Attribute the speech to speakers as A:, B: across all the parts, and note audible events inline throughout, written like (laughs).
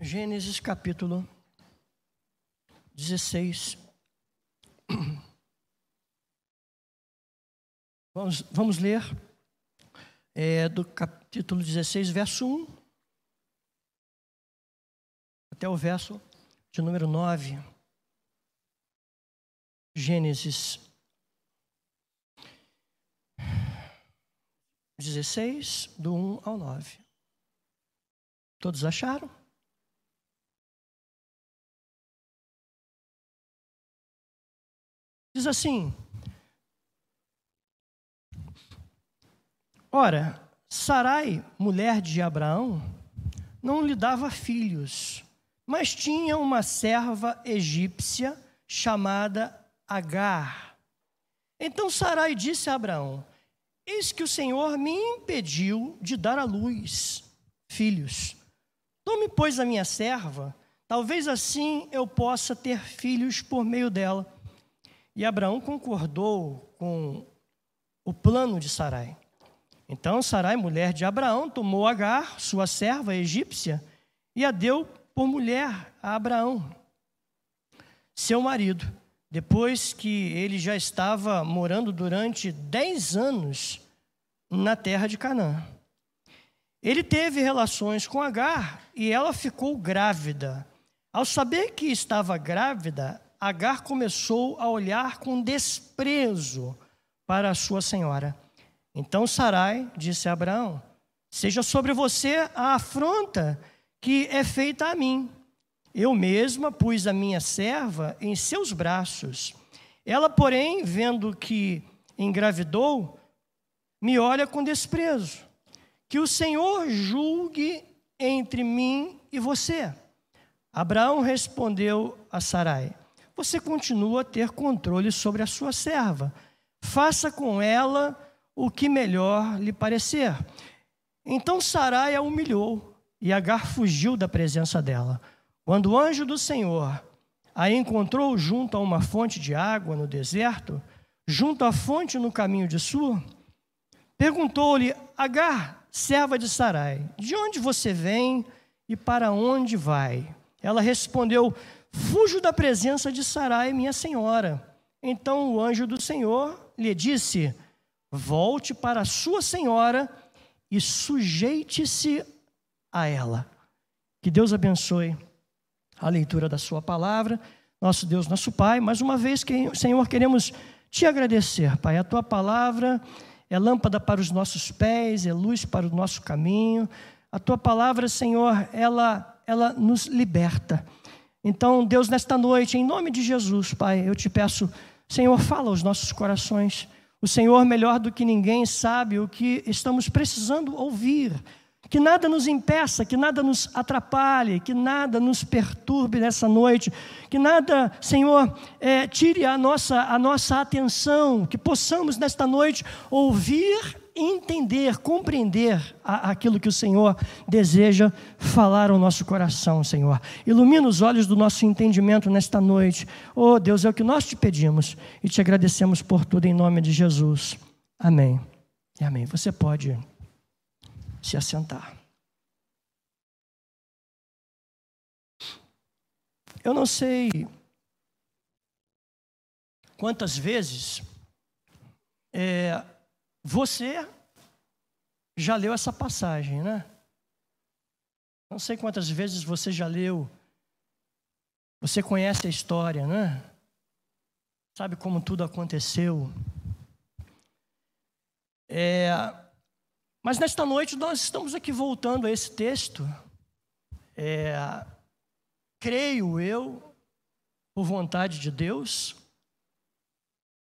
A: Gênesis capítulo 16. (clears throat) Vamos, vamos ler é, do capítulo 16, verso 1 até o verso de número 9. Gênesis 16, do 1 ao 9. Todos acharam? Diz assim: Ora, Sarai, mulher de Abraão, não lhe dava filhos, mas tinha uma serva egípcia chamada Agar. Então Sarai disse a Abraão: Eis que o Senhor me impediu de dar à luz filhos. Tome, pois, a minha serva, talvez assim eu possa ter filhos por meio dela. E Abraão concordou com o plano de Sarai. Então Sarai, mulher de Abraão, tomou Agar, sua serva egípcia, e a deu por mulher a Abraão, seu marido, depois que ele já estava morando durante dez anos na terra de Canaã. Ele teve relações com Agar e ela ficou grávida. Ao saber que estava grávida, Agar começou a olhar com desprezo para a sua senhora. Então Sarai disse a Abraão: Seja sobre você a afronta que é feita a mim. Eu mesma pus a minha serva em seus braços. Ela, porém, vendo que engravidou, me olha com desprezo. Que o Senhor julgue entre mim e você. Abraão respondeu a Sarai: Você continua a ter controle sobre a sua serva. Faça com ela o que melhor lhe parecer. Então Sarai a humilhou e Agar fugiu da presença dela. Quando o anjo do Senhor a encontrou junto a uma fonte de água no deserto, junto à fonte no caminho de Sur, perguntou-lhe: Agar, serva de Sarai, de onde você vem e para onde vai? Ela respondeu: Fujo da presença de Sarai, minha senhora. Então o anjo do Senhor lhe disse: Volte para sua senhora e sujeite-se a ela. Que Deus abençoe a leitura da Sua palavra. Nosso Deus, nosso Pai, mais uma vez, Senhor, queremos te agradecer, Pai. A Tua palavra é lâmpada para os nossos pés, é luz para o nosso caminho. A Tua palavra, Senhor, ela, ela nos liberta. Então, Deus, nesta noite, em nome de Jesus, Pai, eu te peço, Senhor, fala aos nossos corações. O Senhor, melhor do que ninguém, sabe o que estamos precisando ouvir. Que nada nos impeça, que nada nos atrapalhe, que nada nos perturbe nessa noite, que nada, Senhor, é, tire a nossa, a nossa atenção, que possamos nesta noite ouvir, entender, compreender a, aquilo que o Senhor deseja falar ao nosso coração, Senhor. Ilumina os olhos do nosso entendimento nesta noite. Oh Deus, é o que nós te pedimos e te agradecemos por tudo em nome de Jesus. Amém. E amém. Você pode se assentar. Eu não sei quantas vezes é, você já leu essa passagem, né? Não sei quantas vezes você já leu, você conhece a história, né? Sabe como tudo aconteceu. É, mas nesta noite nós estamos aqui voltando a esse texto. É, creio eu, por vontade de Deus,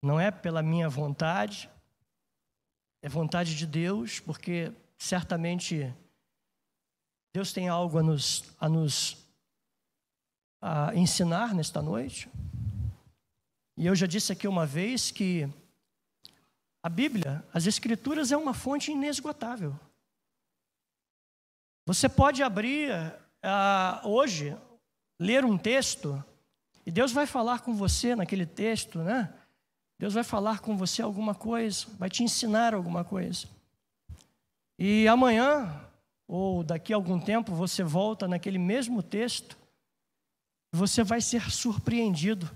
A: não é pela minha vontade, é vontade de Deus, porque certamente Deus tem algo a nos, a nos a ensinar nesta noite. E eu já disse aqui uma vez que a Bíblia, as Escrituras, é uma fonte inesgotável. Você pode abrir uh, hoje, ler um texto, e Deus vai falar com você naquele texto, né? Deus vai falar com você alguma coisa, vai te ensinar alguma coisa. E amanhã, ou daqui a algum tempo você volta naquele mesmo texto, você vai ser surpreendido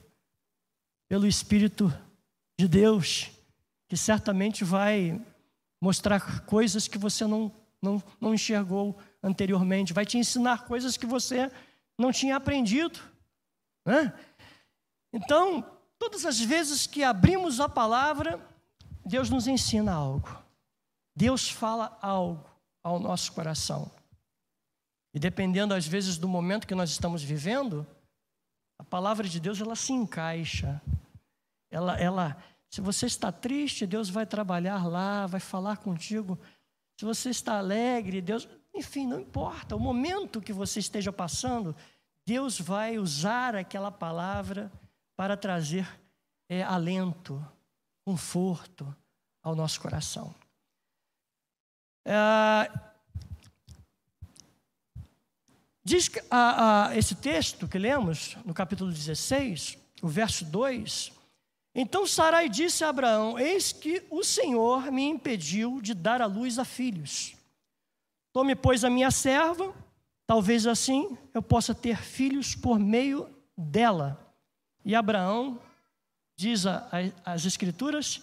A: pelo Espírito de Deus, que certamente vai mostrar coisas que você não, não, não enxergou anteriormente, vai te ensinar coisas que você não tinha aprendido. Né? Então, todas as vezes que abrimos a palavra, Deus nos ensina algo. Deus fala algo ao nosso coração. E dependendo, às vezes, do momento que nós estamos vivendo, a palavra de Deus ela se encaixa. Ela, ela, se você está triste, Deus vai trabalhar lá, vai falar contigo. Se você está alegre, Deus, enfim, não importa. O momento que você esteja passando, Deus vai usar aquela palavra para trazer é, alento, conforto ao nosso coração. É, diz que a, a, esse texto que lemos, no capítulo 16, o verso 2. Então Sarai disse a Abraão: Eis que o Senhor me impediu de dar à luz a filhos. Tome, pois, a minha serva Talvez assim eu possa ter filhos por meio dela. E Abraão, diz a, a, as Escrituras,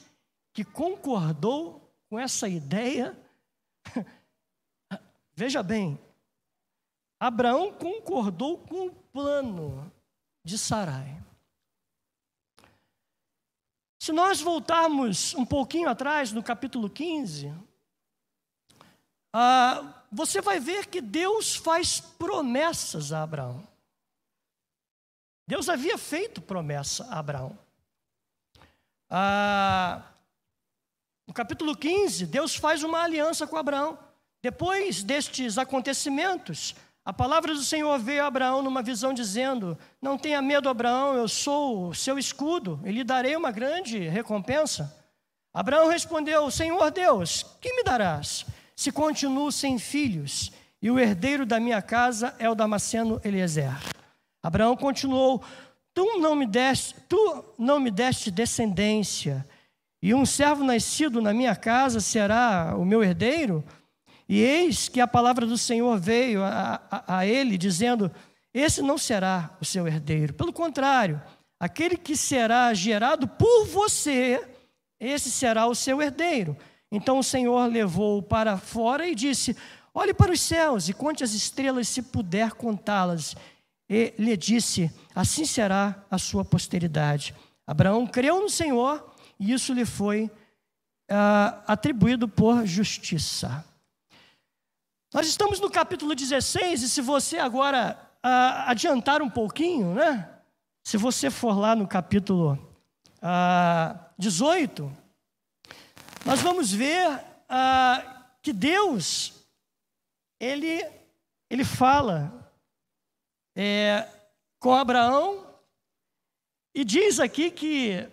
A: que concordou com essa ideia. (laughs) Veja bem, Abraão concordou com o plano de Sarai. Se nós voltarmos um pouquinho atrás, no capítulo 15, ah, você vai ver que Deus faz promessas a Abraão. Deus havia feito promessa a Abraão. Ah, no capítulo 15, Deus faz uma aliança com Abraão. Depois destes acontecimentos, a palavra do Senhor veio a Abraão numa visão dizendo: Não tenha medo, Abraão, eu sou o seu escudo, e lhe darei uma grande recompensa. Abraão respondeu: Senhor Deus, que me darás? se continuo sem filhos, e o herdeiro da minha casa é o Damasceno Eliezer. Abraão continuou: Tu não me deste, tu não me deste descendência, e um servo nascido na minha casa será o meu herdeiro? E eis que a palavra do Senhor veio a, a, a ele, dizendo: Esse não será o seu herdeiro. Pelo contrário, aquele que será gerado por você, esse será o seu herdeiro. Então o Senhor levou-o para fora e disse: Olhe para os céus e conte as estrelas, se puder contá-las. E lhe disse: Assim será a sua posteridade. Abraão creu no Senhor e isso lhe foi uh, atribuído por justiça. Nós estamos no capítulo 16, e se você agora uh, adiantar um pouquinho, né? Se você for lá no capítulo uh, ah, 18, nós vamos ver ah, que Deus, ele, ele fala é, com Abraão e diz aqui que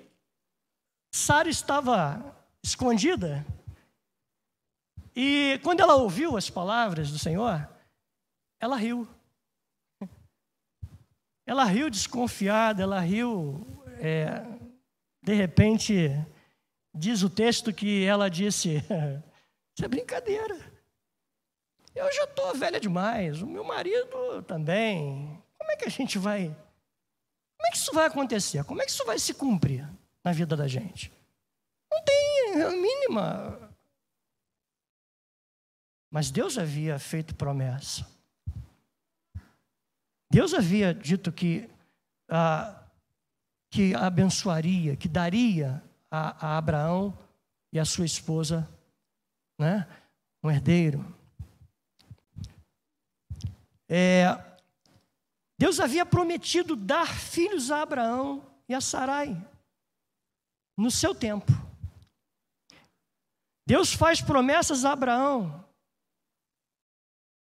A: Sara estava escondida. E quando ela ouviu as palavras do Senhor, ela riu. Ela riu desconfiada, ela riu, é, de repente, Diz o texto que ela disse: (laughs) Isso é brincadeira. Eu já estou velha demais, o meu marido também. Como é que a gente vai. Como é que isso vai acontecer? Como é que isso vai se cumprir na vida da gente? Não tem a mínima. Mas Deus havia feito promessa. Deus havia dito que, ah, que abençoaria, que daria a, a Abraão e a sua esposa, né? um herdeiro. É, Deus havia prometido dar filhos a Abraão e a Sarai no seu tempo. Deus faz promessas a Abraão.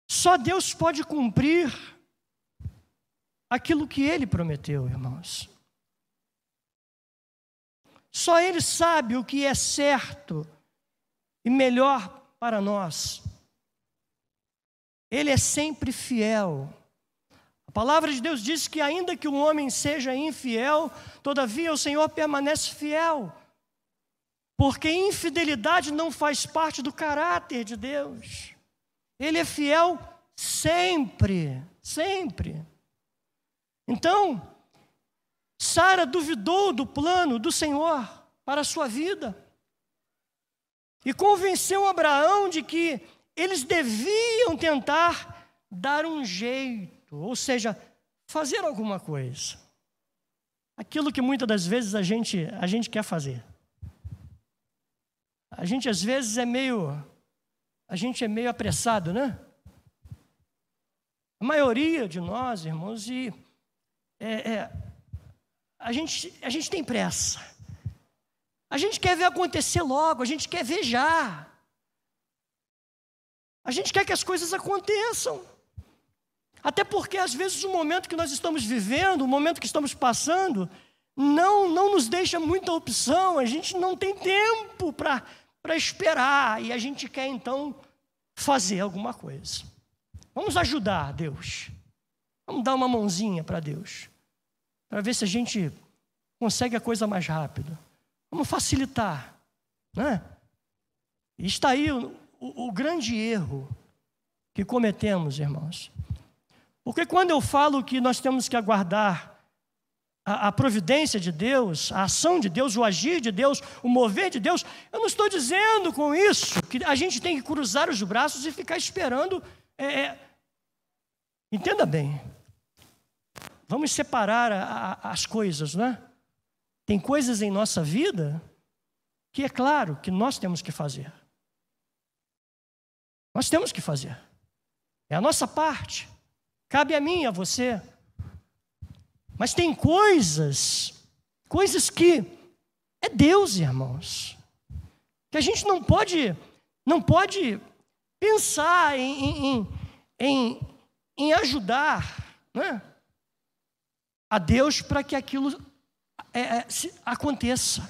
A: Só Deus pode cumprir aquilo que ele prometeu, irmãos. Só Ele sabe o que é certo e melhor para nós. Ele é sempre fiel. A palavra de Deus diz que, ainda que um homem seja infiel, todavia o Senhor permanece fiel. Porque infidelidade não faz parte do caráter de Deus. Ele é fiel sempre, sempre. Então, Sara duvidou do plano do Senhor para a sua vida e convenceu Abraão de que eles deviam tentar dar um jeito, ou seja, fazer alguma coisa. Aquilo que muitas das vezes a gente, a gente quer fazer. A gente às vezes é meio a gente é meio apressado, né? A maioria de nós, irmãos, e é, é, a, gente, a gente tem pressa. A gente quer ver acontecer logo, a gente quer ver já. A gente quer que as coisas aconteçam. Até porque, às vezes, o momento que nós estamos vivendo, o momento que estamos passando, não, não nos deixa muita opção, a gente não tem tempo para esperar, e a gente quer, então, fazer alguma coisa. Vamos ajudar Deus. Vamos dar uma mãozinha para Deus, para ver se a gente consegue a coisa mais rápido. Vamos facilitar, né? E está aí o, o, o grande erro que cometemos, irmãos. Porque quando eu falo que nós temos que aguardar a, a, providência de Deus, a ação de Deus, o agir de Deus, o mover de Deus, eu não estou dizendo com isso que a gente tem que cruzar os braços e ficar esperando. É, é... Entenda bem. Vamos separar a, a, as coisas, né? Tem coisas em nossa vida que é claro que nós temos que fazer. Nós temos que fazer. É a nossa parte. Cabe a mim, a você. Mas tem coisas, coisas que é Deus, irmãos, que a gente não pode, não pode pensar em, em, em, em ajudar né, a Deus para que aquilo é, é, se, aconteça,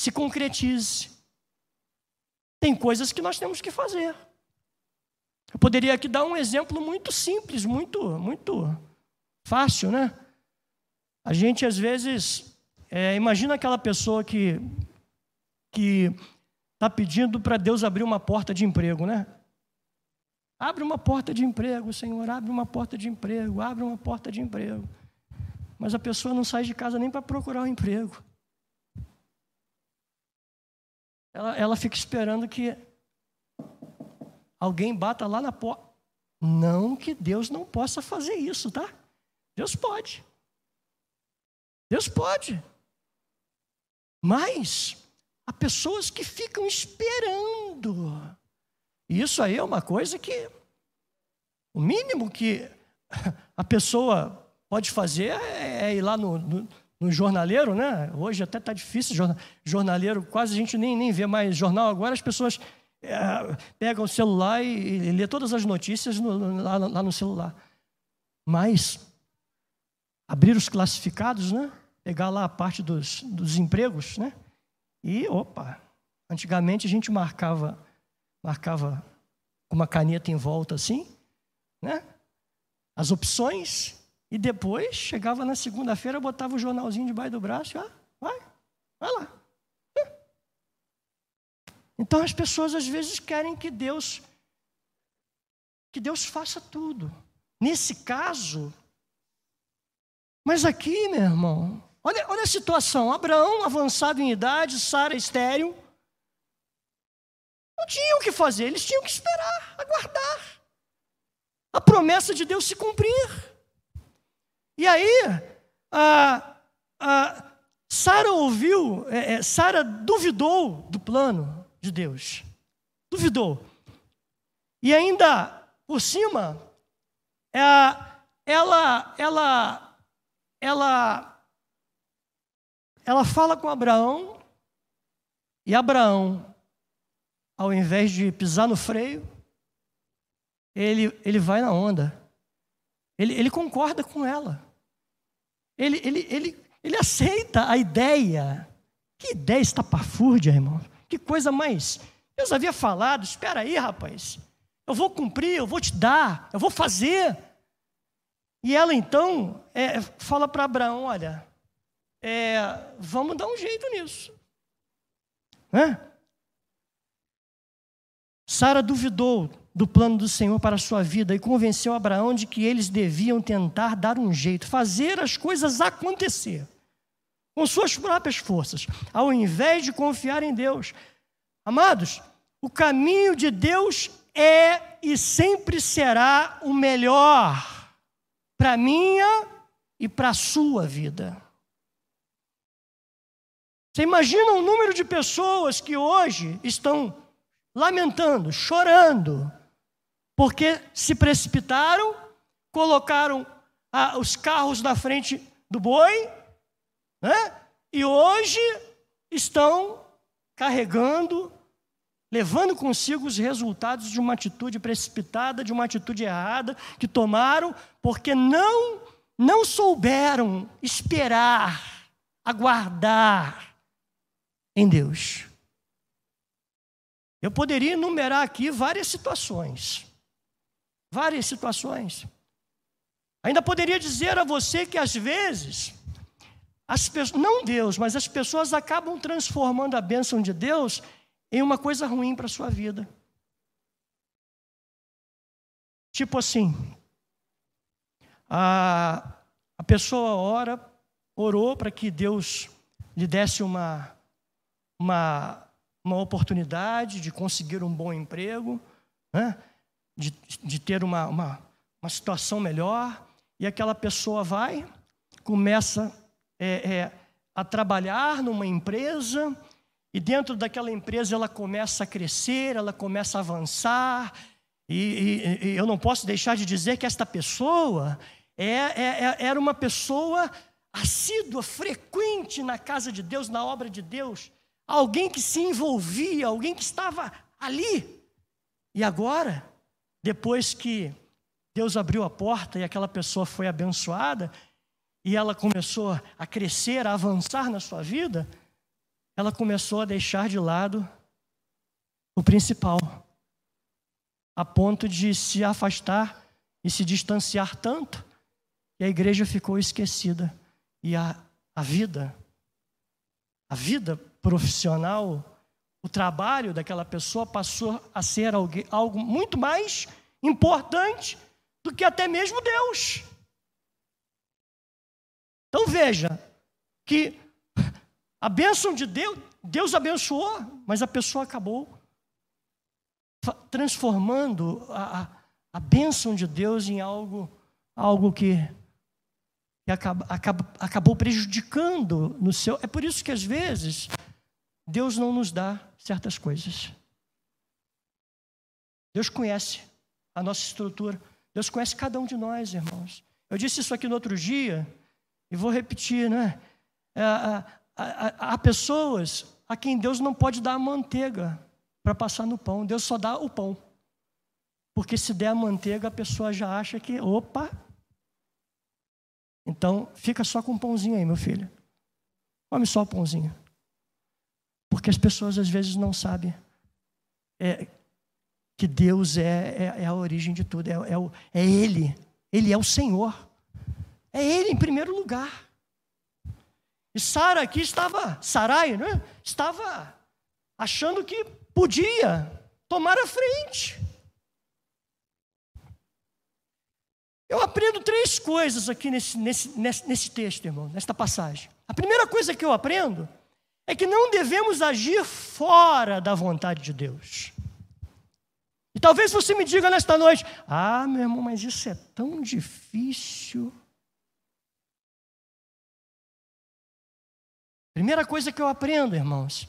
A: se concretize. Tem coisas que nós temos que fazer. Eu poderia aqui dar um exemplo muito simples, muito, muito fácil, né? A gente às vezes é, imagina aquela pessoa que que está pedindo para Deus abrir uma porta de emprego, né? Abre uma porta de emprego, Senhor, abre uma porta de emprego, abre uma porta de emprego mas a pessoa não sai de casa nem para procurar um emprego. Ela, ela fica esperando que alguém bata lá na porta. Não que Deus não possa fazer isso, tá? Deus pode. Deus pode. Mas há pessoas que ficam esperando. Isso aí é uma coisa que o mínimo que a pessoa pode fazer é, é ir lá no, no, no jornaleiro, né? Hoje até está difícil, jornaleiro, quase a gente nem, nem vê mais jornal agora, as pessoas é, pegam o celular e, e lê todas as notícias no, lá, lá no celular. Mas abrir os classificados, né? Pegar lá a parte dos, dos empregos, né? E, opa, antigamente a gente marcava, marcava com uma caneta em volta assim, né? As opções e depois, chegava na segunda-feira, botava o jornalzinho debaixo do braço e, ah, vai, vai lá. Então as pessoas às vezes querem que Deus que Deus faça tudo. Nesse caso, mas aqui, meu irmão, olha, olha a situação: Abraão avançado em idade, Sara estéril. Não tinham o que fazer, eles tinham que esperar, aguardar. A promessa de Deus se cumprir. E aí, a, a Sara ouviu, é, é, Sara duvidou do plano de Deus. Duvidou. E ainda, por cima, é, ela, ela, ela, ela fala com Abraão, e Abraão, ao invés de pisar no freio, ele, ele vai na onda. Ele, ele concorda com ela. Ele, ele, ele, ele aceita a ideia. Que ideia estapafúrdia, irmão. Que coisa mais. Deus havia falado: espera aí, rapaz. Eu vou cumprir, eu vou te dar, eu vou fazer. E ela então é, fala para Abraão: olha, é, vamos dar um jeito nisso. Né? Sara duvidou do plano do Senhor para a sua vida e convenceu Abraão de que eles deviam tentar dar um jeito, fazer as coisas acontecer com suas próprias forças, ao invés de confiar em Deus. Amados, o caminho de Deus é e sempre será o melhor para minha e para a sua vida. Você imagina o número de pessoas que hoje estão lamentando, chorando, porque se precipitaram, colocaram ah, os carros na frente do boi, né? e hoje estão carregando, levando consigo os resultados de uma atitude precipitada, de uma atitude errada que tomaram, porque não não souberam esperar, aguardar em Deus. Eu poderia enumerar aqui várias situações. Várias situações. Ainda poderia dizer a você que às vezes, as pessoas, não Deus, mas as pessoas acabam transformando a bênção de Deus em uma coisa ruim para a sua vida. Tipo assim, a, a pessoa ora, orou para que Deus lhe desse uma uma, uma oportunidade de conseguir um bom emprego, né? de, de ter uma, uma, uma situação melhor, e aquela pessoa vai, começa é, é, a trabalhar numa empresa, e dentro daquela empresa ela começa a crescer, ela começa a avançar, e, e, e eu não posso deixar de dizer que esta pessoa é, é, é era uma pessoa assídua, frequente na casa de Deus, na obra de Deus, alguém que se envolvia, alguém que estava ali. E agora, depois que Deus abriu a porta e aquela pessoa foi abençoada, e ela começou a crescer, a avançar na sua vida, ela começou a deixar de lado o principal, a ponto de se afastar e se distanciar tanto, que a igreja ficou esquecida. E a, a vida, a vida profissional, o trabalho daquela pessoa passou a ser algo muito mais importante do que até mesmo Deus. Então veja que a bênção de Deus, Deus abençoou, mas a pessoa acabou transformando a, a, a bênção de Deus em algo, algo que, que acaba, acaba, acabou prejudicando no seu. É por isso que às vezes Deus não nos dá certas coisas. Deus conhece a nossa estrutura. Deus conhece cada um de nós, irmãos. Eu disse isso aqui no outro dia e vou repetir, né? Há, há, pessoas a quem Deus não pode dar a manteiga para passar no pão. Deus só dá o pão. Porque se der a manteiga, a pessoa já acha que, opa. Então, fica só com um pãozinho aí, meu filho. Come só o pãozinho. Porque as pessoas às vezes não sabem é, que Deus é, é, é, a origem de tudo, é, é, o, é Ele, Ele é o Senhor, é Ele em primeiro lugar. E Sara aqui estava, Sarai, né? estava achando que podia tomar a frente. Eu aprendo três coisas aqui nesse, nesse, nesse, nesse texto, irmão, nesta passagem. A primeira coisa que eu aprendo é que não devemos agir fora da vontade de Deus. E talvez você me diga nesta noite: ah, meu irmão, mas isso é tão difícil. Primeira coisa que eu aprendo, irmãos,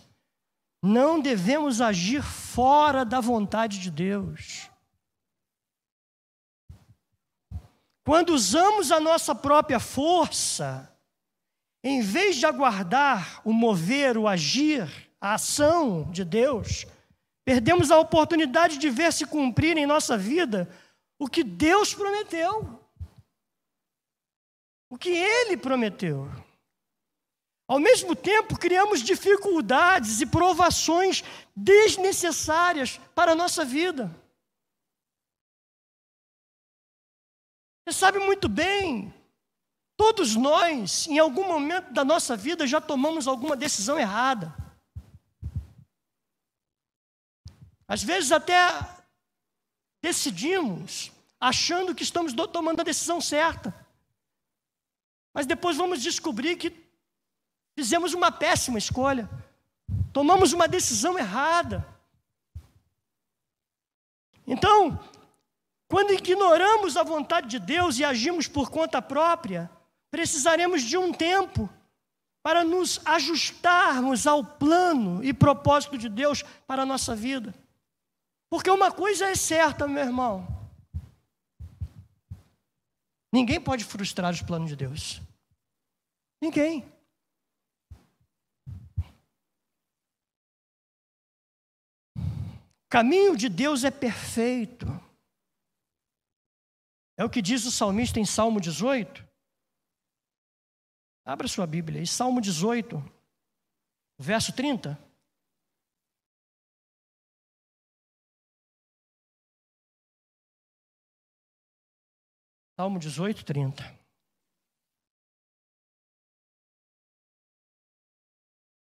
A: não devemos agir fora da vontade de Deus. Quando usamos a nossa própria força, em vez de aguardar o mover, o agir, a ação de Deus, perdemos a oportunidade de ver se cumprir em nossa vida o que Deus prometeu. O que Ele prometeu. Ao mesmo tempo, criamos dificuldades e provações desnecessárias para a nossa vida. Você sabe muito bem Todos nós, em algum momento da nossa vida, já tomamos alguma decisão errada. Às vezes, até decidimos achando que estamos tomando a decisão certa. Mas depois vamos descobrir que fizemos uma péssima escolha. Tomamos uma decisão errada. Então, quando ignoramos a vontade de Deus e agimos por conta própria, precisaremos de um tempo para nos ajustarmos ao plano e propósito de Deus para a nossa vida. Porque uma coisa é certa, meu irmão: ninguém pode frustrar os planos de Deus. Ninguém. O caminho de Deus é perfeito. É o que diz o salmista em Salmo 18. Abra sua Bíblia aí, Salmo 18, verso 30. Salmo 18, 30.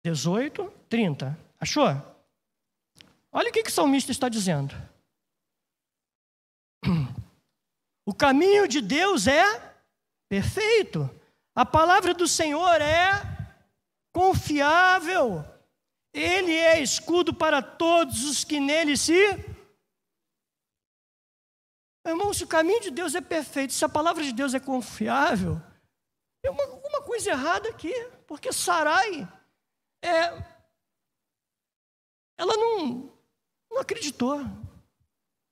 A: Dezoito, trinta. Achou? Olha o que, que o salmista está dizendo. (clears throat) O caminho de Deus é perfeito. A palavra do Senhor é confiável. Ele é escudo para todos os que nele se. Irmão, se o caminho de Deus é perfeito, se a palavra de Deus é confiável, tem uma, alguma coisa errada aqui, porque Sarai, é, ela não, não acreditou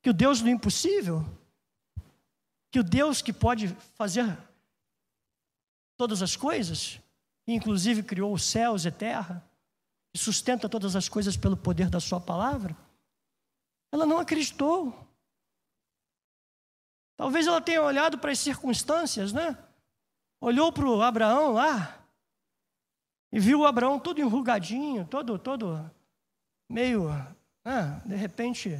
A: que o Deus do impossível que o Deus que pode fazer todas as coisas, inclusive criou os céus e terra, e sustenta todas as coisas pelo poder da Sua palavra, ela não acreditou. Talvez ela tenha olhado para as circunstâncias, né? Olhou para o Abraão lá e viu o Abraão todo enrugadinho, todo, todo meio, ah, de repente,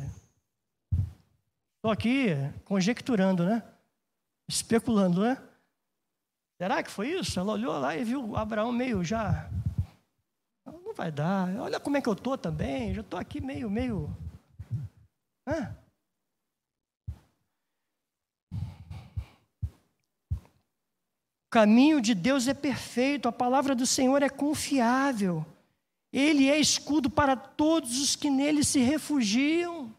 A: estou aqui conjecturando, né? especulando, né? Será que foi isso? Ela olhou lá e viu Abraão meio já. Não vai dar. Olha como é que eu estou também. Já estou aqui meio, meio. Hã? O caminho de Deus é perfeito, a palavra do Senhor é confiável. Ele é escudo para todos os que nele se refugiam.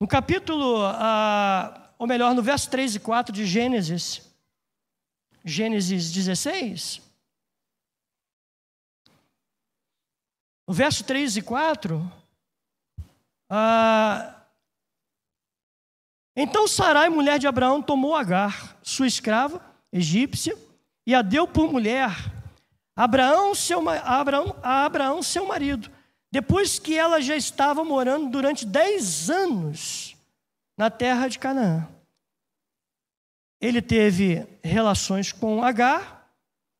A: No capítulo, ah, ou melhor, no verso 3 e 4 de Gênesis, Gênesis 16, no verso 3 e 4, ah, então Sarai, mulher de Abraão, tomou Agar, sua escrava, egípcia, e a deu por mulher Abraão, seu, Abraão, a Abraão, seu marido. Depois que ela já estava morando durante dez anos na terra de Canaã. Ele teve relações com Agar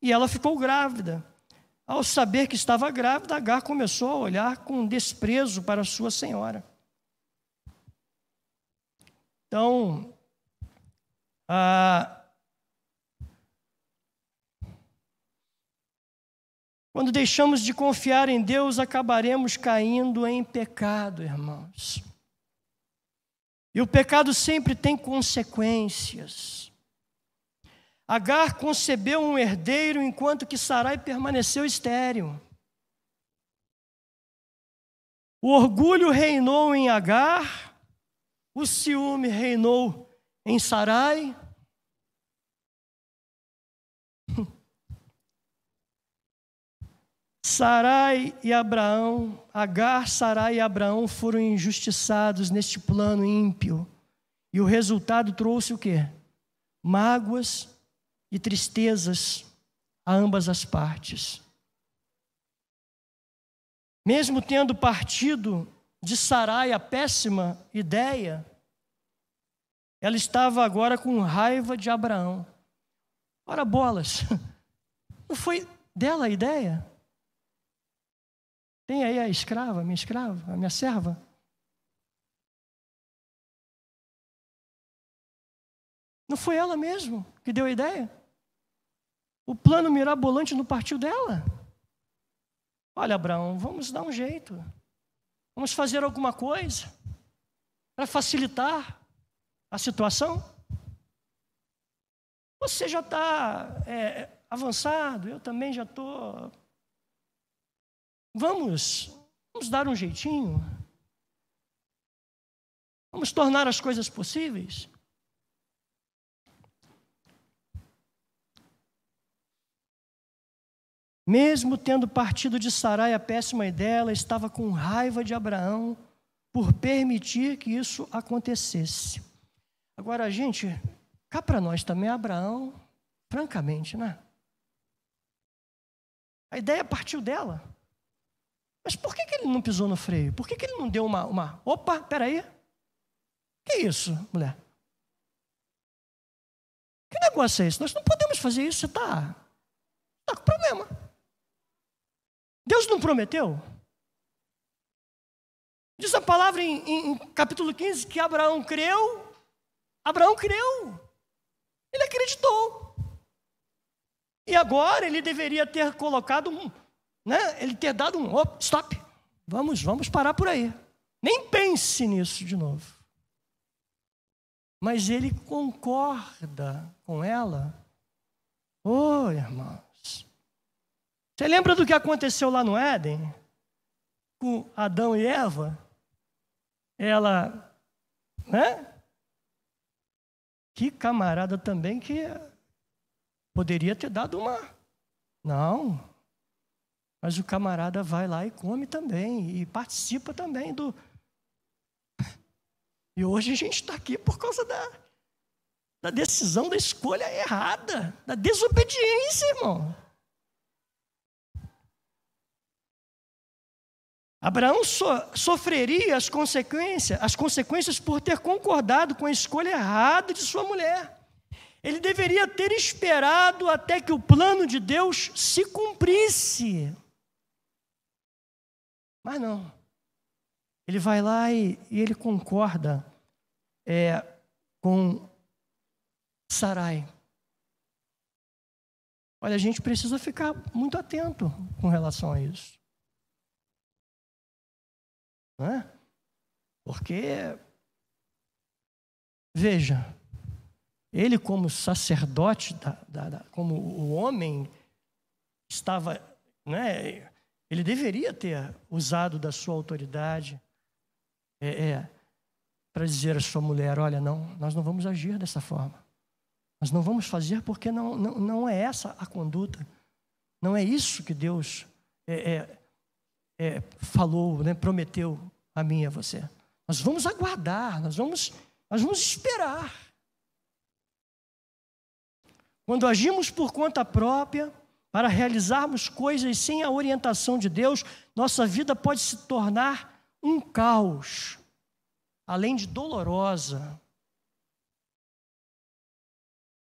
A: e ela ficou grávida. Ao saber que estava grávida, Agar começou a olhar com desprezo para sua senhora. Então, a, Quando deixamos de confiar em Deus, acabaremos caindo em pecado, irmãos. E o pecado sempre tem consequências. Agar concebeu um herdeiro enquanto que Sarai permaneceu estéril. O orgulho reinou em Agar, o ciúme reinou em Sarai, Sarai e Abraão, Agar, Sarai e Abraão foram injustiçados neste plano ímpio. E o resultado trouxe o quê? Mágoas e tristezas a ambas as partes. Mesmo tendo partido de Sarai a péssima ideia, ela estava agora com raiva de Abraão. Ora bolas, (laughs) não foi dela a ideia? Tem aí a escrava, minha escrava, a minha serva? Não foi ela mesmo que deu a ideia? O plano mirabolante não partiu dela? Olha, Abraão, vamos dar um jeito. Vamos fazer alguma coisa para facilitar a situação. Você já está é, avançado, eu também já estou. Vamos, vamos dar um jeitinho. Vamos tornar as coisas possíveis. Mesmo tendo partido de Sarai a péssima ideia, ela estava com raiva de Abraão por permitir que isso acontecesse. Agora, gente, cá para nós também, Abraão, francamente, né? A ideia partiu dela. Mas por que, que ele não pisou no freio? Por que, que ele não deu uma, uma. Opa, peraí. Que isso, mulher? Que negócio é esse? Nós não podemos fazer isso, você está tá com problema. Deus não prometeu? Diz a palavra em, em, em, capítulo 15 que Abraão creu. Abraão creu. Ele acreditou. E agora ele deveria ter colocado um, né? Ele ter dado um, oh, stop. Vamos, vamos parar por aí. Nem pense nisso de novo. Mas ele concorda com ela. Oh, irmãos. Você lembra do que aconteceu lá no Éden? Com Adão e Eva? Ela, né? Que camarada também que poderia ter dado uma. Não. Mas o camarada vai lá e come também, e participa também do, (laughs) e hoje a gente está aqui por causa da, da decisão, da escolha errada, da desobediência, irmão. Abraão so, sofreria as consequências, as consequências por ter concordado com a escolha errada de sua mulher. Ele deveria ter esperado até que o plano de Deus se cumprisse. Mas não. Ele vai lá e, e ele concorda é, com Sarai. Olha, a gente precisa ficar muito atento com relação a isso. Não é? Porque, veja, ele, como sacerdote, da, da, da, como o homem estava, né, ele deveria ter usado da sua autoridade é, é para dizer à sua mulher: olha, não, nós não vamos agir dessa forma. Nós não vamos fazer porque não, não, não é essa a conduta. Não é isso que Deus é, é, é, falou, né, prometeu a mim e a você. Nós vamos aguardar, nós vamos, nós vamos esperar. Quando agimos por conta própria, para realizarmos coisas sem a orientação de Deus, nossa vida pode se tornar um caos, além de dolorosa.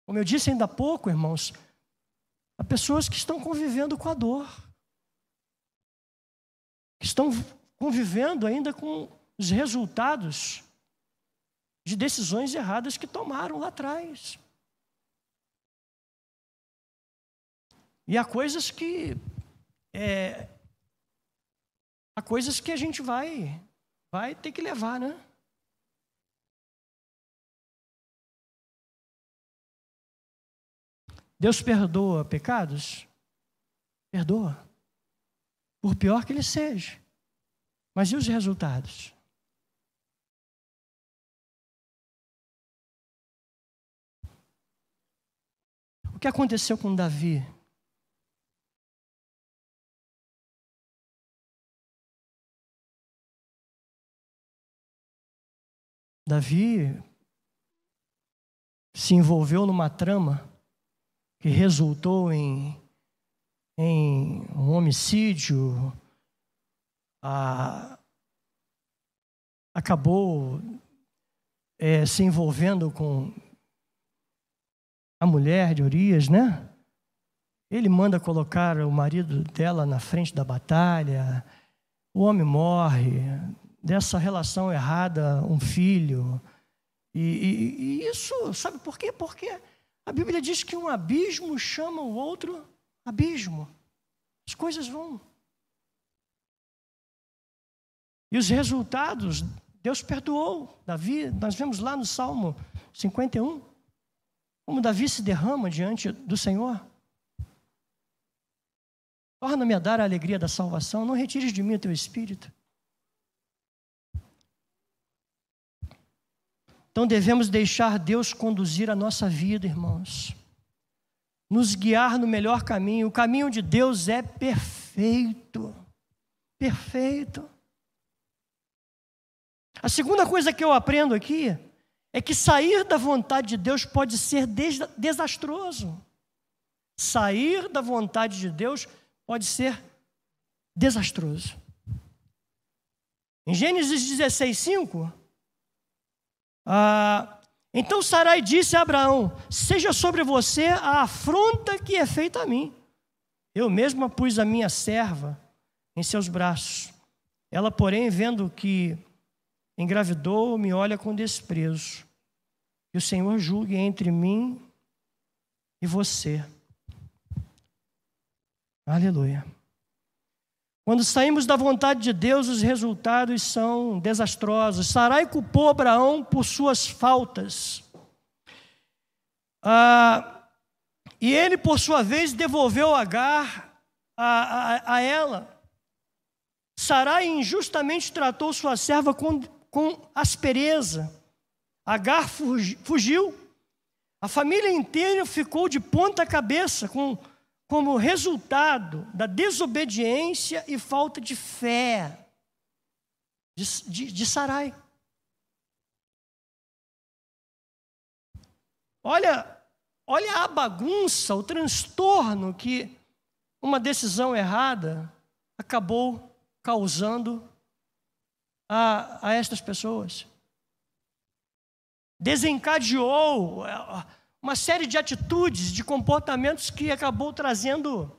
A: Como eu disse ainda há pouco, irmãos, há pessoas que estão convivendo com a dor, que estão convivendo ainda com os resultados de decisões erradas que tomaram lá atrás. E há coisas que é, Há coisas que a gente vai, vai ter que levar, né? Deus perdoa pecados? Perdoa. Por pior que ele seja. Mas e os resultados? O que aconteceu com Davi? Davi se envolveu numa trama que resultou em, em um homicídio, a, acabou é, se envolvendo com a mulher de Urias, né? Ele manda colocar o marido dela na frente da batalha, o homem morre, dessa relação errada, um filho. E, e, e, isso, sabe por quê? Porque a Bíblia diz que um abismo chama o outro abismo. As coisas vão, E os resultados, Deus perdoou Davi. Nós vemos lá no Salmo 51, como Davi se derrama diante do Senhor. Torna-me a dar a alegria da salvação, não retires de mim o teu espírito. Então devemos deixar Deus conduzir a nossa vida, irmãos. Nos guiar no melhor caminho. O caminho de Deus é perfeito. Perfeito. A segunda coisa que eu aprendo aqui é que sair da vontade de Deus pode ser desastroso. Sair da vontade de Deus pode ser desastroso. Em Gênesis 16, 5, ah, então Sarai disse a Abraão: Seja sobre você a afronta que é feita a mim. Eu mesma pus a minha serva em seus braços. Ela, porém, vendo que engravidou, me olha com desprezo. E o Senhor julgue entre mim e você. Aleluia. Quando saímos da vontade de Deus, os resultados são desastrosos. Sarai culpou Abraão por suas faltas. Ah, e ele, por sua vez, devolveu Agar a, a, a ela. Sarai injustamente tratou sua serva com, com aspereza. Agar fugiu. A família inteira ficou de ponta cabeça com como resultado da desobediência e falta de fé de, de, de Sarai. Olha, olha a bagunça, o transtorno que uma decisão errada acabou causando a, a estas pessoas. Desencadeou uma série de atitudes, de comportamentos que acabou trazendo,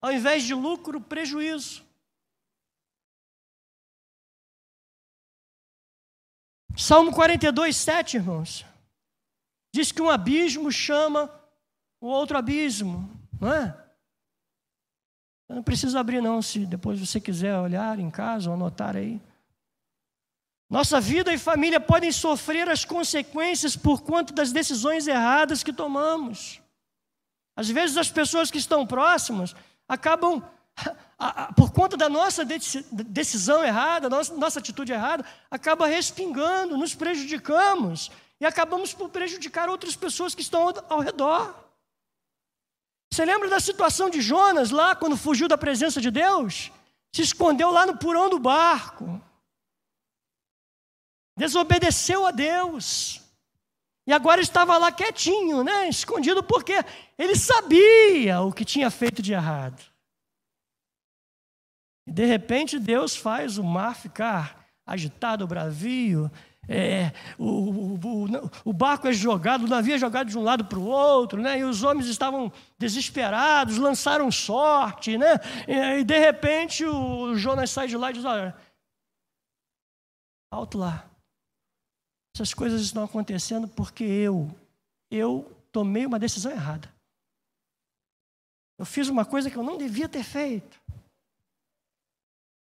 A: ao invés de lucro, prejuízo. Salmo 42, 7, irmãos, diz que um abismo chama o outro abismo, não é? Eu não preciso abrir, não, se depois você quiser olhar em casa ou anotar aí. Nossa vida e família podem sofrer as consequências por conta das decisões erradas que tomamos. Às vezes, as pessoas que estão próximas acabam, (laughs) por conta da nossa decisão errada, nossa, nossa atitude errada, acaba respingando, nos prejudicamos e acabamos por prejudicar outras pessoas que estão ao redor. Você lembra da situação de Jonas lá, quando fugiu da presença de Deus? Se escondeu lá no porão do barco desobedeceu a Deus. E agora estava lá quietinho, né? escondido, porque ele sabia o que tinha feito de errado. E de repente Deus faz o mar ficar agitado, bravio, é, o, o, o, barco é jogado, o navio é jogado de um lado para o outro, né? e os homens estavam desesperados, lançaram sorte, né? e, e de repente o Jonas sai de lá e diz: Olha, alto lá, essas coisas estão acontecendo porque eu, eu tomei uma decisão errada. Eu fiz uma coisa que eu não devia ter feito.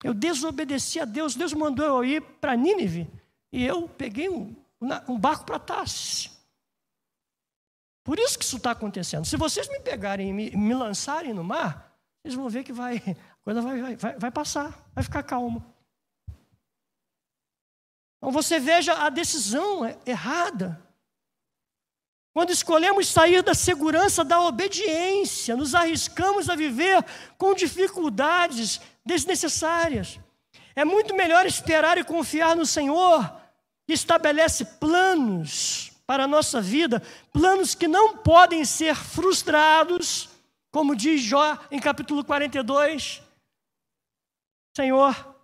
A: Eu desobedeci a Deus. Deus mandou eu ir para Nínive e eu peguei um, um barco para Tarsis. Por isso que isso está acontecendo. Se vocês me pegarem e me, me, lançarem no mar, vocês vão ver que vai, (laughs) a coisa vai, vai, vai passar, vai ficar calmo. Então você veja a decisão errada. Quando escolhemos sair da segurança da obediência, nos arriscamos a viver com dificuldades desnecessárias. É muito melhor esperar e confiar no Senhor, que estabelece planos para a nossa vida, planos que não podem ser frustrados, como diz Jó em capítulo 42. Senhor,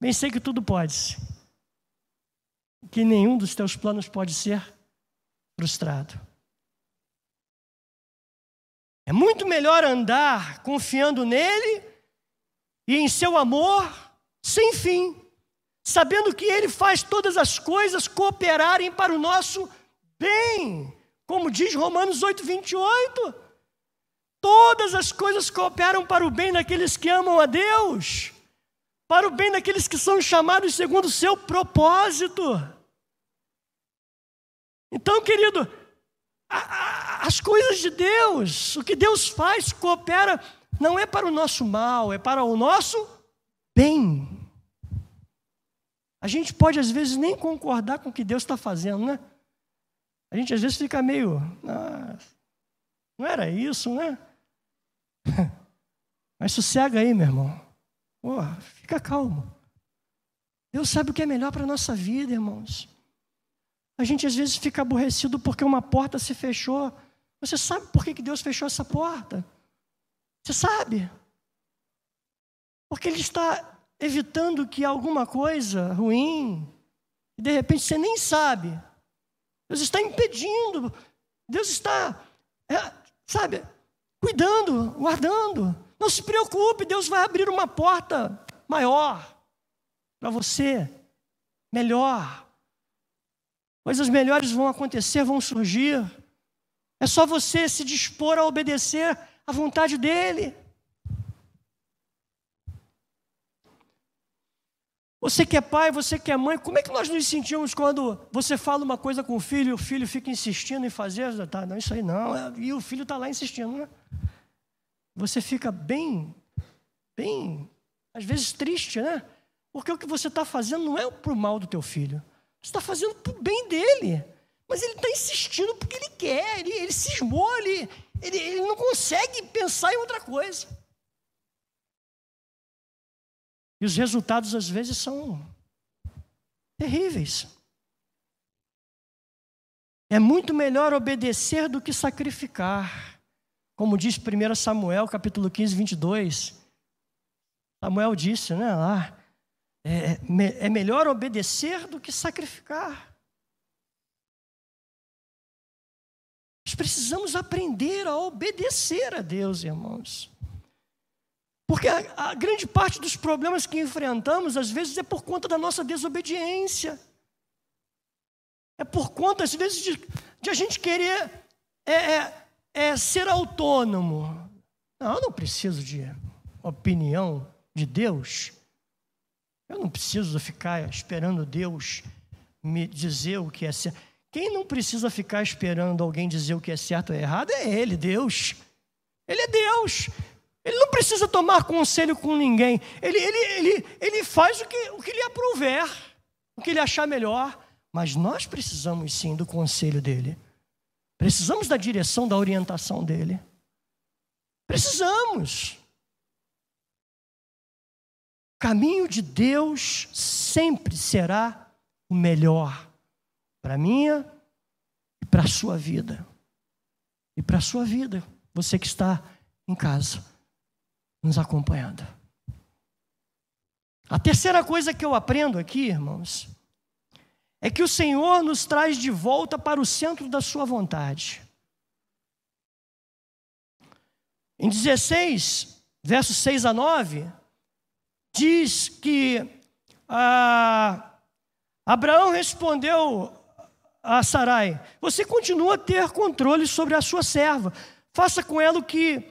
A: bem sei que tudo pode que nenhum dos teus planos pode ser frustrado. É muito melhor andar confiando nele e em seu amor sem fim, sabendo que ele faz todas as coisas cooperarem para o nosso bem, como diz Romanos 8, 28. Todas as coisas cooperam para o bem daqueles que amam a Deus. Para o bem daqueles que são chamados segundo o seu propósito. Então, querido, a, a, as coisas de Deus, o que Deus faz, coopera, não é para o nosso mal, é para o nosso bem. A gente pode, às vezes, nem concordar com o que Deus está fazendo, né? A gente, às vezes, fica meio. Ah, não era isso, né? (laughs) Mas sossega aí, meu irmão. Oh, fica calmo. Deus sabe o que é melhor para a nossa vida, irmãos. A gente às vezes fica aborrecido porque uma porta se fechou. Você sabe por que Deus fechou essa porta? Você sabe? Porque Ele está evitando que alguma coisa ruim, e de repente você nem sabe. Deus está impedindo. Deus está, é, sabe, cuidando, guardando. Não se preocupe, Deus vai abrir uma porta maior para você, melhor. Coisas melhores vão acontecer, vão surgir. É só você se dispor a obedecer à vontade dEle. Você que é pai, você que é mãe, como é que nós nos sentimos quando você fala uma coisa com o filho e o filho fica insistindo em fazer? Tá, não, isso aí não. E o filho está lá insistindo, né? Você fica bem, bem, às vezes triste, né? Porque o que você está fazendo não é para o mal do teu filho. Você está fazendo para o bem dele. Mas ele está insistindo porque ele quer, ele, ele cismou, ele, ele, ele não consegue pensar em outra coisa. E os resultados, às vezes, são terríveis. É muito melhor obedecer do que sacrificar. Como diz 1 Samuel, capítulo 15, 22. Samuel disse, né, lá, é, é melhor obedecer do que sacrificar. Nós precisamos aprender a obedecer a Deus, irmãos. Porque a, a, grande parte dos problemas que enfrentamos, às vezes, é por conta da nossa desobediência. É por conta, às vezes, de, de a gente querer é, é, é ser autônomo. Não, eu não preciso de opinião de Deus. Eu não preciso ficar esperando Deus me dizer o que é certo. Quem não precisa ficar esperando alguém dizer o que é certo ou errado é Ele, Deus. Ele é Deus. Ele não precisa tomar conselho com ninguém. Ele, ele, ele, ele faz o que, o que lhe aprouver, o que ele achar melhor. Mas nós precisamos sim do conselho dele. Precisamos da direção, da orientação dele. Precisamos. O caminho de Deus sempre será o melhor para minha e para a sua vida. E para a sua vida, você que está em casa nos acompanhando. A terceira coisa que eu aprendo aqui, irmãos, é que o Senhor nos traz de volta para o centro da Sua vontade. Em 16, versos 6 a 9, diz que ah, Abraão respondeu a Sarai: Você continua a ter controle sobre a sua serva, faça com ela o que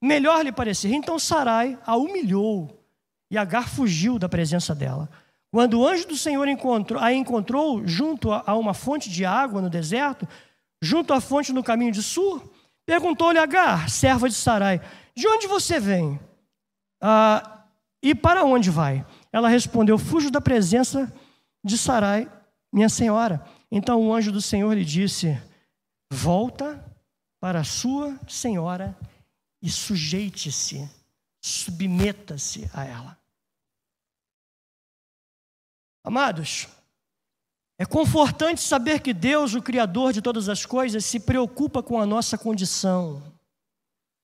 A: melhor lhe parecer. Então Sarai a humilhou e Agar fugiu da presença dela. Quando o anjo do Senhor encontrou, a encontrou junto a uma fonte de água no deserto, junto à fonte no caminho de Sur, perguntou-lhe Agar, serva de Sarai, de onde você vem? Ah, e para onde vai? Ela respondeu, fujo da presença de Sarai, minha senhora. Então o anjo do Senhor lhe disse, volta para a sua senhora e sujeite-se, submeta-se a ela. Amados, é confortante saber que Deus, o Criador de todas as coisas, se preocupa com a nossa condição.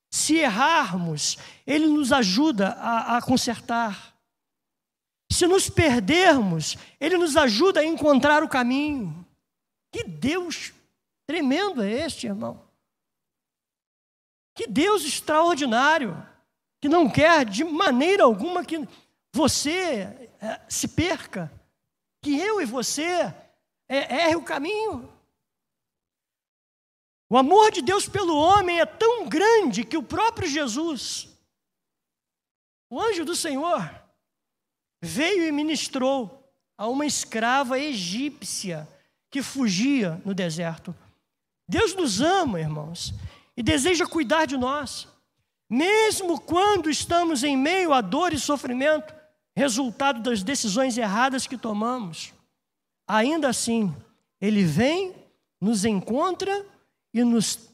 A: Se errarmos, Ele nos ajuda a, a consertar. Se nos perdermos, Ele nos ajuda a encontrar o caminho. Que Deus tremendo é este, irmão? Que Deus extraordinário, que não quer de maneira alguma que você é, se perca, que eu e você é, erre o caminho. O amor de Deus pelo homem é tão grande que o próprio Jesus, o anjo do Senhor, veio e ministrou a uma escrava egípcia que fugia no deserto. Deus nos ama, irmãos, e deseja cuidar de nós, mesmo quando estamos em meio a dor e sofrimento, resultado das decisões erradas que tomamos. Ainda assim, Ele vem, nos encontra e nos,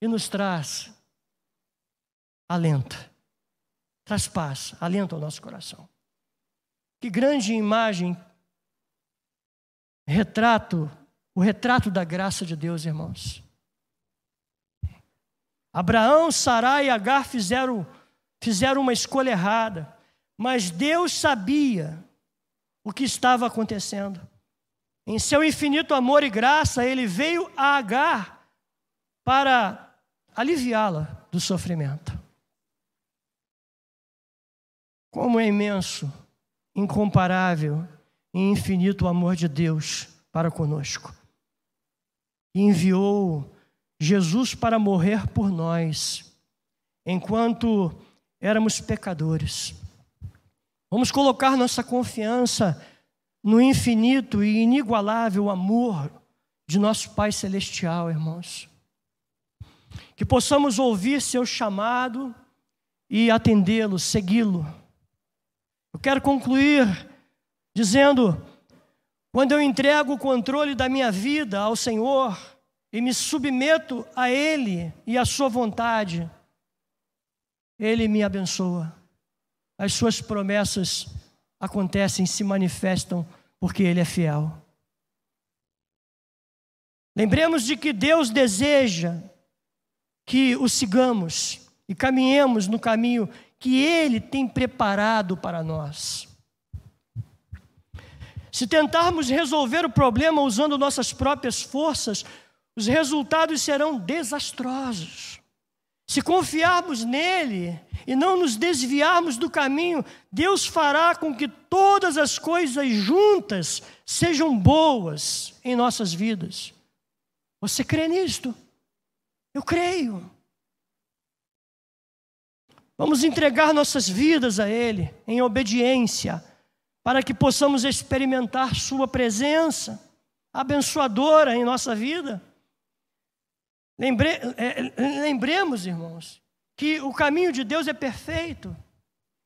A: e nos traz alento, traz paz, alento ao nosso coração. Que grande imagem, retrato, o retrato da graça de Deus, irmãos. Abraão, Sarai e Agar fizeram, fizeram uma escolha errada, mas Deus sabia o que estava acontecendo. Em seu infinito amor e graça, ele veio a Agar para aliviá-la do sofrimento. Como é imenso, incomparável e infinito o amor de Deus para conosco. Enviou Jesus para morrer por nós, enquanto éramos pecadores. Vamos colocar nossa confiança no infinito e inigualável amor de nosso Pai Celestial, irmãos. Que possamos ouvir seu chamado e atendê-lo, segui-lo. Eu quero concluir dizendo: quando eu entrego o controle da minha vida ao Senhor e me submeto a Ele e à Sua vontade, Ele me abençoa. As Suas promessas acontecem, se manifestam, porque Ele é fiel. Lembremos de que Deus deseja que o sigamos e caminhemos no caminho que Ele tem preparado para nós. Se tentarmos resolver o problema usando nossas próprias forças, os resultados serão desastrosos. Se confiarmos nele e não nos desviarmos do caminho, Deus fará com que todas as coisas juntas sejam boas em nossas vidas. Você crê nisto? Eu creio. Vamos entregar nossas vidas a Ele em obediência, para que possamos experimentar Sua presença abençoadora em nossa vida. Lembre, é, lembremos, irmãos, que o caminho de Deus é perfeito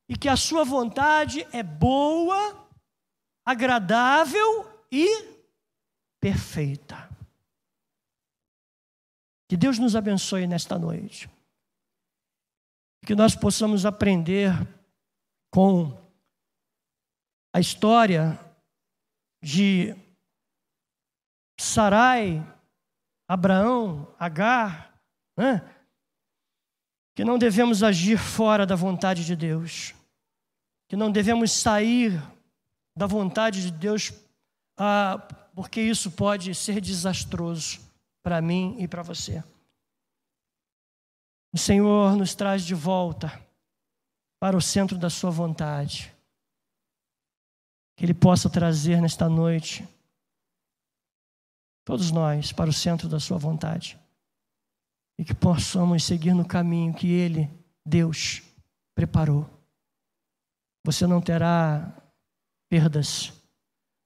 A: e que a Sua vontade é boa, agradável e perfeita. Que Deus nos abençoe nesta noite que nós possamos aprender com a história de Sarai, Abraão, Agar, né? que não devemos agir fora da vontade de Deus, que não devemos sair da vontade de Deus, ah, porque isso pode ser desastroso para mim e para você. O Senhor nos traz de volta para o centro da Sua vontade. Que Ele possa trazer nesta noite todos nós para o centro da Sua vontade. E que possamos seguir no caminho que Ele, Deus, preparou. Você não terá perdas,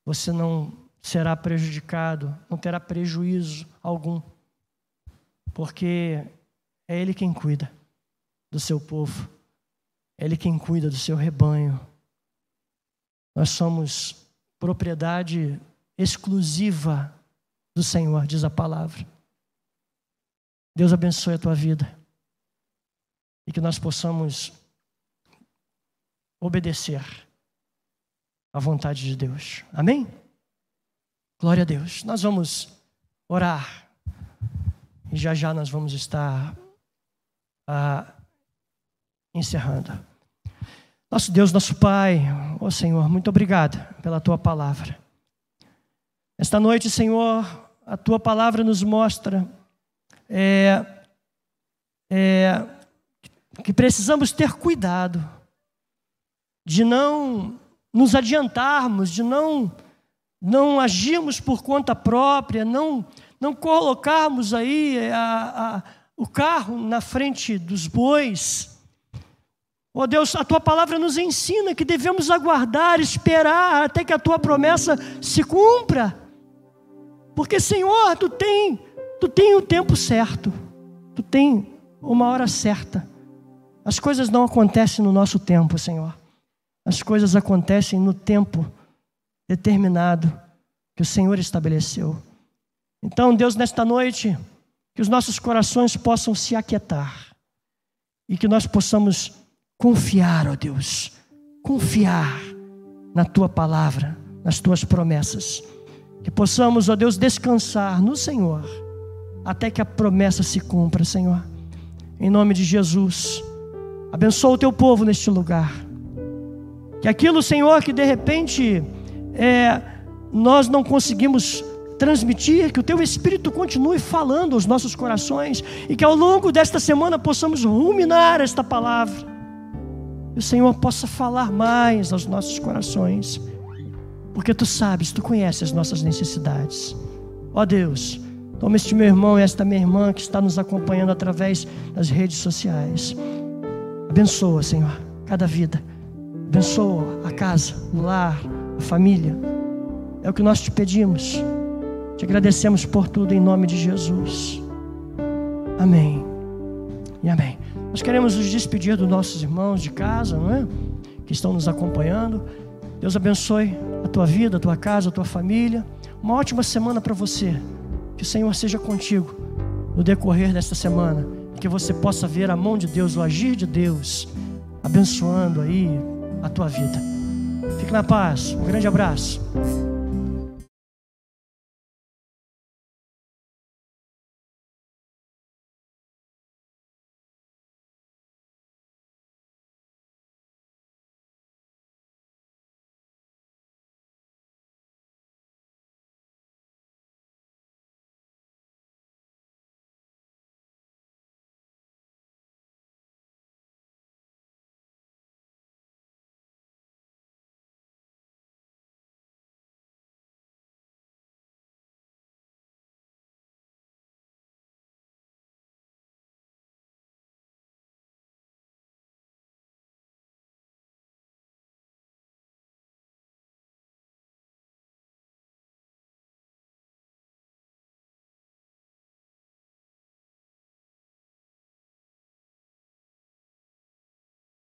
A: você não será prejudicado, não terá prejuízo algum, porque é Ele quem cuida do seu povo. É Ele quem cuida do seu rebanho. Nós somos propriedade exclusiva do Senhor, diz a palavra. Deus abençoe a tua vida e que nós possamos obedecer à vontade de Deus. Amém? Glória a Deus. Nós vamos orar e já já nós vamos estar ah, encerrando. Nosso Deus, nosso Pai, ó oh Senhor, muito obrigado pela tua palavra. Esta noite, Senhor, a tua palavra nos mostra é, é, que precisamos ter cuidado de não nos adiantarmos, de não não agirmos por conta própria, não não colocarmos aí a, a o carro na frente dos bois, Oh Deus, a tua palavra nos ensina que devemos aguardar, esperar até que a tua promessa se cumpra. Porque, Senhor, tu tem, tu tem o tempo certo. Tu tem uma hora certa. As coisas não acontecem no nosso tempo, Senhor. As coisas acontecem no tempo determinado que o Senhor estabeleceu. Então, Deus, nesta noite, que os nossos corações possam se aquietar e que nós possamos confiar, ó Deus, confiar na tua palavra, nas tuas promessas. Que possamos, ó Deus, descansar no Senhor até que a promessa se cumpra, Senhor. Em nome de Jesus, abençoa o teu povo neste lugar. Que aquilo, Senhor, que de repente é, nós não conseguimos transmitir, que o teu Espírito continue falando aos nossos corações e que ao longo desta semana possamos ruminar esta palavra. E o Senhor possa falar mais aos nossos corações, porque tu sabes, tu conheces as nossas necessidades. Ó Deus, toma este meu irmão e esta minha irmã que está nos acompanhando através das redes sociais. Abençoa, Senhor, cada vida. Abençoa a casa, o lar, a família. É o que nós te pedimos. Te agradecemos por tudo em nome de Jesus. Amém. E amém. Nós queremos nos despedir dos nossos irmãos de casa, não é? Que estão nos acompanhando. Deus abençoe a tua vida, a tua casa, a tua família. Uma ótima semana para você. Que o Senhor seja contigo no decorrer desta semana. Que você possa ver a mão de Deus, o agir de Deus, abençoando aí a tua vida. Fique na paz. Um grande abraço.